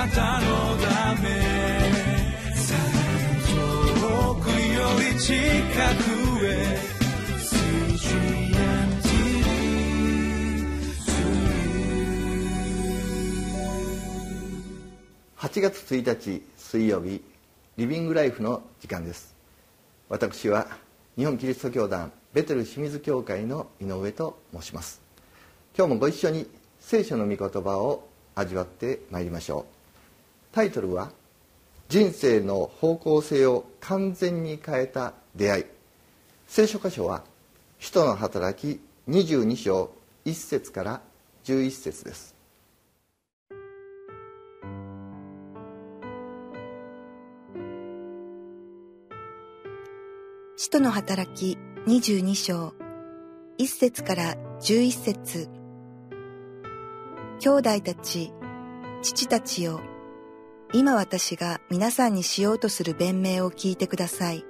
なたのため。遠くより近くへ。8月1日水曜日リビングライフの時間です。私は日本キリスト教団ベテル清水教会の井上と申します。今日もご一緒に聖書の御言葉を味わってまいりましょう。タイトルは人生の方向性を完全に変えた出会い。聖書箇所は使徒の働き22章1節から11節です。使徒の働き22章1節から11節。兄弟たち、父たちよ、今私が皆さんにしようとする弁明を聞いてください。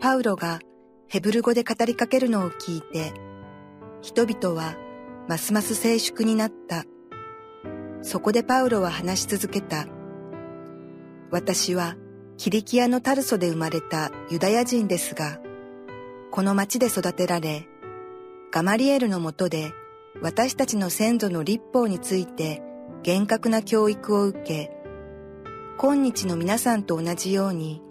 パウロがヘブル語で語りかけるのを聞いて、人々はますます静粛になった。そこでパウロは話し続けた。私はキリキアのタルソで生まれたユダヤ人ですが、この町で育てられ、ガマリエルのもとで私たちの先祖の立法について厳格な教育を受け、今日の皆さんと同じように、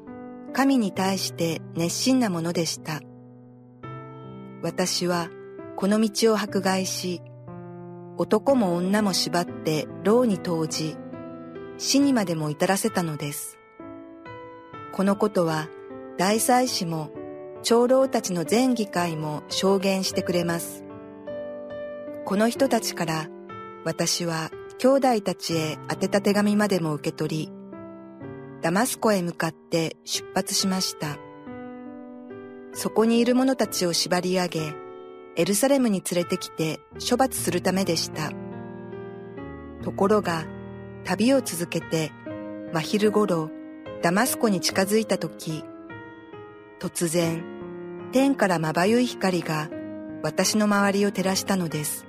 神に対して熱心なものでした。私はこの道を迫害し、男も女も縛って牢に投じ、死にまでも至らせたのです。このことは大祭司も長老たちの全議会も証言してくれます。この人たちから私は兄弟たちへ宛てた手紙までも受け取り、ダマスコへ向かって出発しました。そこにいる者たちを縛り上げ、エルサレムに連れてきて処罰するためでした。ところが、旅を続けて、真昼頃、ダマスコに近づいた時、突然、天からまばゆい光が私の周りを照らしたのです。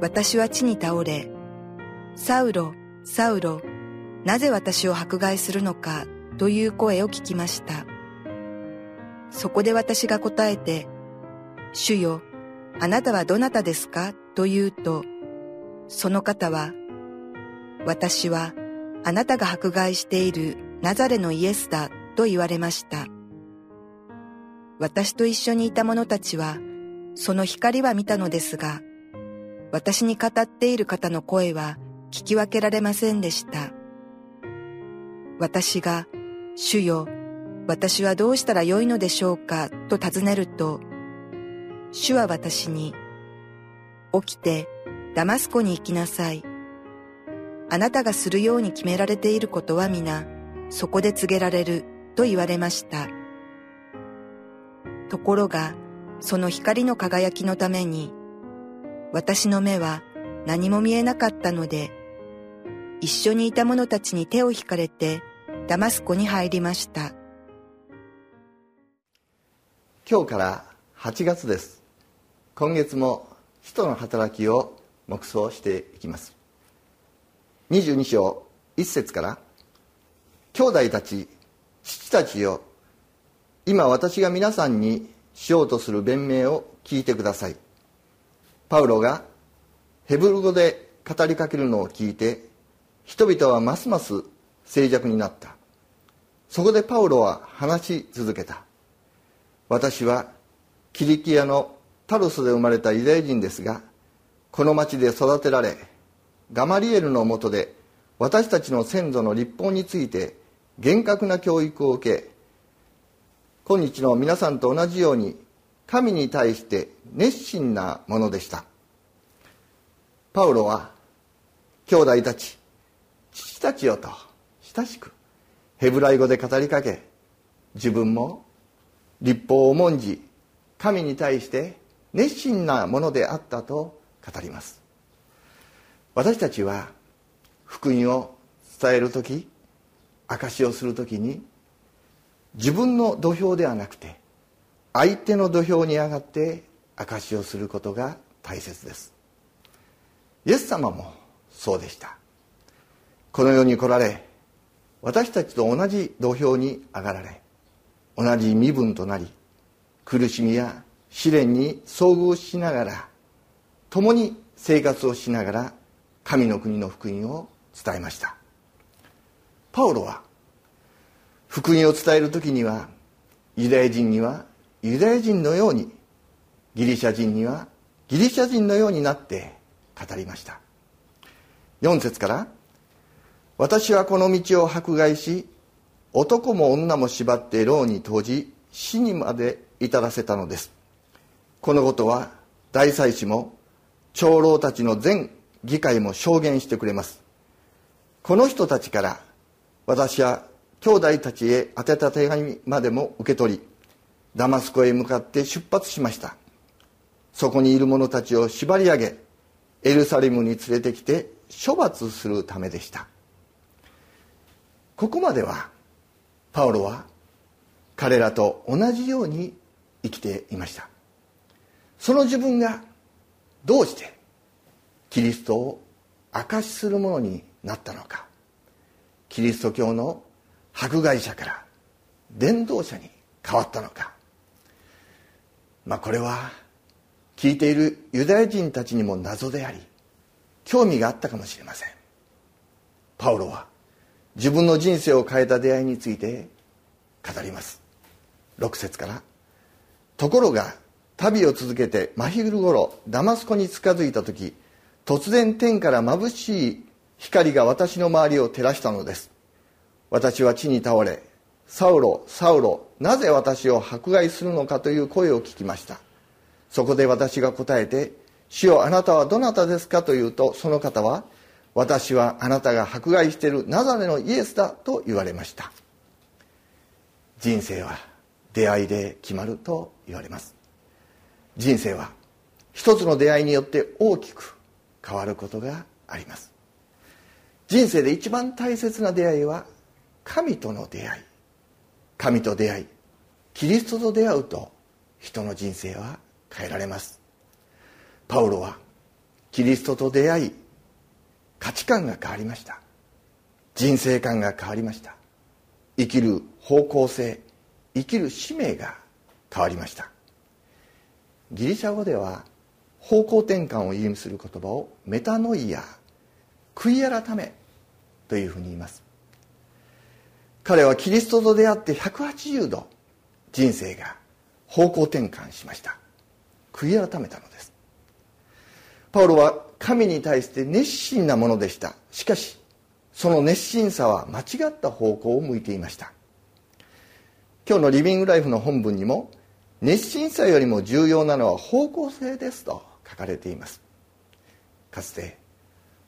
私は地に倒れ、サウロ、サウロ、なぜ私を迫害するのかという声を聞きました。そこで私が答えて、主よ、あなたはどなたですか？と言うと、その方は、私はあなたが迫害しているナザレのイエスだと言われました。私と一緒にいた者たちは、その光は見たのですが、私に語っている方の声は聞き分けられませんでした。私が、主よ、私はどうしたらよいのでしょうかと尋ねると、主は私に、起きてダマスコに行きなさい。あなたがするように決められていることは皆、そこで告げられると言われました。ところが、その光の輝きのために、私の目は何も見えなかったので、一緒にいた者たちに手を引かれて、ダマスコに入りました。今日から8月です。今月も使徒の働きを黙想していきます。22章1節から「兄弟たち父たちよ今私が皆さんにしようとする弁明を聞いてください」パウロがヘブル語で語りかけるのを聞いて人々はますます静寂になった。そこでパウロは話し続けた。私はキリキアのタルスで生まれたユダヤ人ですがこの町で育てられガマリエルのもとで私たちの先祖の立法について厳格な教育を受け今日の皆さんと同じように神に対して熱心なものでした。パウロは兄弟たち父たちよと親しくヘブライ語で語りかけ自分も立法を重んじ神に対して熱心なものであったと語ります。私たちは福音を伝える時証しをする時に自分の土俵ではなくて相手の土俵に上がって証しをすることが大切です。イエス様もそうでした。この世に来られ私たちと同じ土俵に上がられ同じ身分となり苦しみや試練に遭遇しながら共に生活をしながら神の国の福音を伝えました。パウロは福音を伝える時にはユダヤ人にはユダヤ人のようにギリシャ人にはギリシャ人のようになって語りました。4節から「私はこの道を迫害し男も女も縛って牢に投じ死にまで至らせたのです。このことは大祭司も長老たちの全議会も証言してくれます。この人たちから私は兄弟たちへ宛てた手紙までも受け取りダマスコへ向かって出発しました。そこにいる者たちを縛り上げエルサレムに連れてきて処罰するためでした。ここまではパウロは彼らと同じように生きていました。その自分がどうしてキリストを証しするものになったのか。キリスト教の迫害者から伝道者に変わったのか。まあこれは聞いているユダヤ人たちにも謎であり興味があったかもしれません。パウロは自分の人生を変えた出会いについて語ります。6節から。ところが旅を続けて真昼頃ダマスコに近づいた時突然天から眩しい光が私の周りを照らしたのです。私は地に倒れサウロサウロなぜ私を迫害するのかという声を聞きました。そこで私が答えて「主よあなたはどなたですか?」と言うとその方は「私はあなたが迫害しているナザレのイエスだ」と言われました。人生は出会いで決まると言われます。人生は一つの出会いによって大きく変わることがあります。人生で一番大切な出会いは神との出会い。神と出会いキリストと出会うと人の人生は変えられます。パウロはキリストと出会い価値観が変わりました。人生観が変わりました。生きる方向性生きる使命が変わりました。ギリシャ語では方向転換を意味する言葉をメタノイア悔い改めというふうに言います。彼はキリストと出会って180度人生が方向転換しました。悔い改めたのです。パウロは神に対して熱心なものでした。しかしその熱心さは間違った方向を向いていました。今日のリビングライフの本文にも熱心さよりも重要なのは方向性ですと書かれています。かつて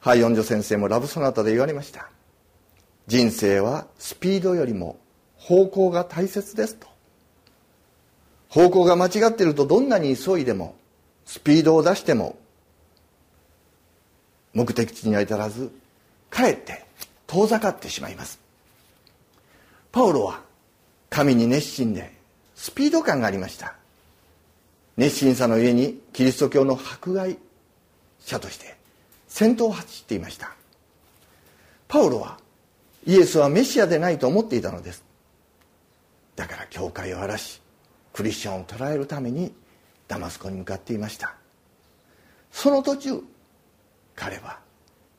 ハイオンジョ先生もラブソナタで言われました。人生はスピードよりも方向が大切ですと。方向が間違っているとどんなに急いでもスピードを出しても目的地には至らずかえって遠ざかってしまいます。パウロは神に熱心でスピード感がありました。熱心さの上にキリスト教の迫害者として先頭を走っていました。パウロはイエスはメシアでないと思っていたのです。だから教会を荒らしクリスチャンを捕らえるためにダマスコに向かっていました。その途中彼は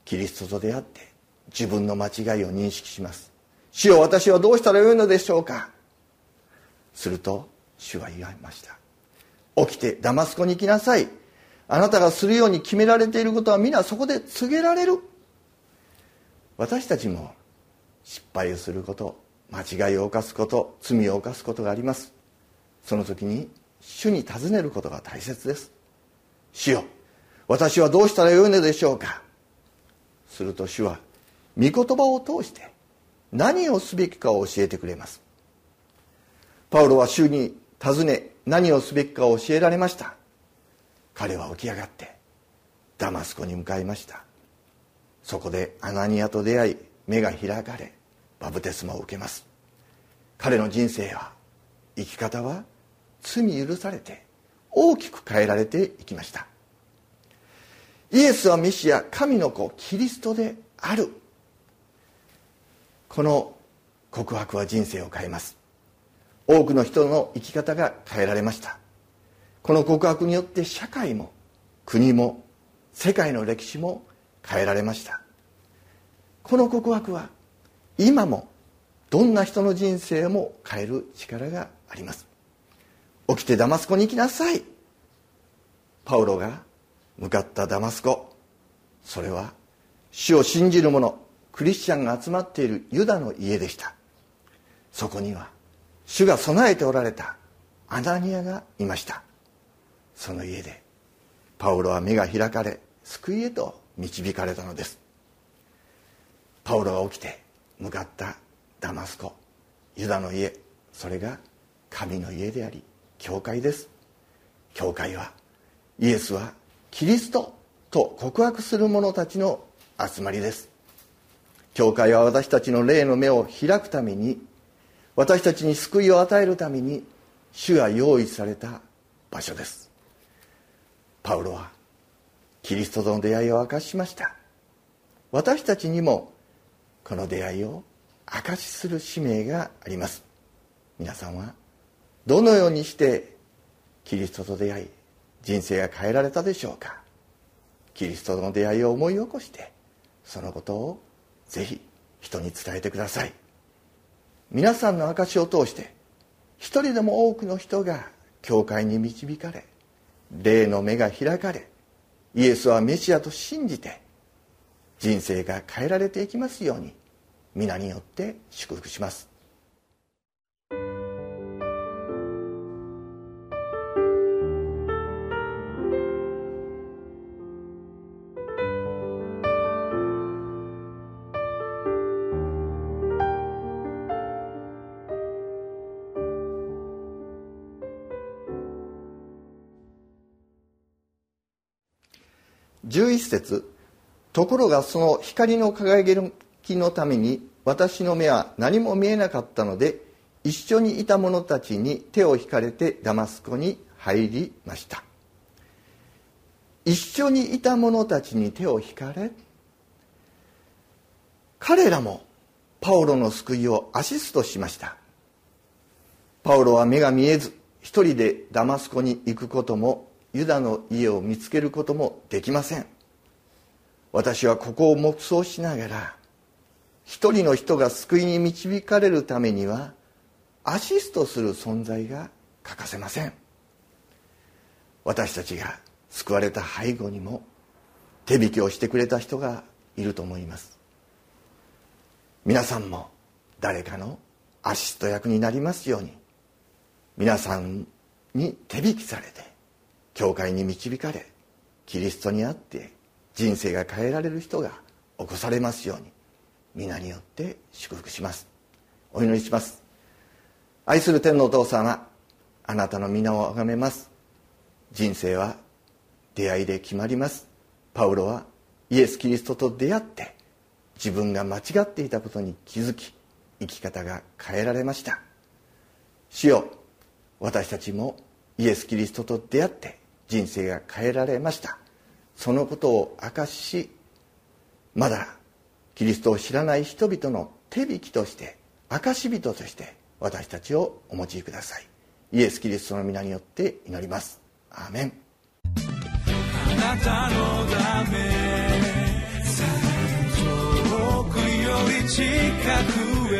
キリストと出会って自分の間違いを認識します。主よ私はどうしたらよいのでしょうか。すると主は言われました。起きてダマスコに行きなさい。あなたがするように決められていることは皆そこで告げられる。私たちも失敗をすること間違いを犯すこと罪を犯すことがあります。その時に主に尋ねることが大切です。主よ私はどうしたらよいのでしょうか？すると主は御言葉を通して何をすべきかを教えてくれます。パウロは主に尋ね何をすべきかを教えられました？彼は起き上がってダマスコに向かいました。そこでアナニアと出会い目が開かれバブテスマを受けます。彼の人生は生き方は罪許されて大きく変えられていきました。イエスはメシア神の子キリストである。この告白は人生を変えます。多くの人の生き方が変えられました。この告白によって社会も国も世界の歴史も変えられました。この告白は今もどんな人の人生も変える力があります。起きてダマスコに行きなさい。パウロが向かったダマスコ。それは主を信じる者クリスチャンが集まっているユダの家でした。そこには主が備えておられたアナニアがいました。その家でパウロは目が開かれ救いへと導かれたのです。パウロが起きて向かったダマスコ。ユダの家それが神の家であり教会です。教会はイエスはキリストと告白する者たちの集まりです。教会は私たちの霊の目を開くために私たちに救いを与えるために主が用意された場所です。パウロはキリストとの出会いを明かしました。私たちにもこの出会いを証しする使命があります。皆さんはどのようにしてキリストと出会い人生が変えられたでしょうか？キリストとの出会いを思い起こしてそのことをぜひ人に伝えてください。皆さんの証を通して一人でも多くの人が教会に導かれ霊の目が開かれイエスはメシアと信じて人生が変えられていきますように皆によって祝福します。11節。ところがその光の輝きのために私の目は何も見えなかったので一緒にいた者たちに手を引かれてダマスコに入りました。一緒にいた者たちに手を引かれ彼らもパウロの救いをアシストしました。パウロは目が見えず一人でダマスコに行くこともユダの家を見つけることもできません。私はここを黙想しながら一人の人が救いに導かれるためにはアシストする存在が欠かせません。私たちが救われた背後にも手引きをしてくれた人がいると思います。皆さんも誰かのアシスト役になりますように皆さんに手引きされて教会に導かれキリストにあって人生が変えられる人が起こされますように皆によって祝福します。お祈りします。愛する天のお父様あなたの皆を崇めます。人生は出会いで決まります。パウロはイエス・キリストと出会って自分が間違っていたことに気づき生き方が変えられました。主よ私たちもイエス・キリストと出会って人生が変えられました。そのことを明かしまだキリストを知らない人々の手引きとして証人として私たちをお持ちください。イエス・キリストの皆によって祈ります。アーメン。あなたのため遠くより近くへ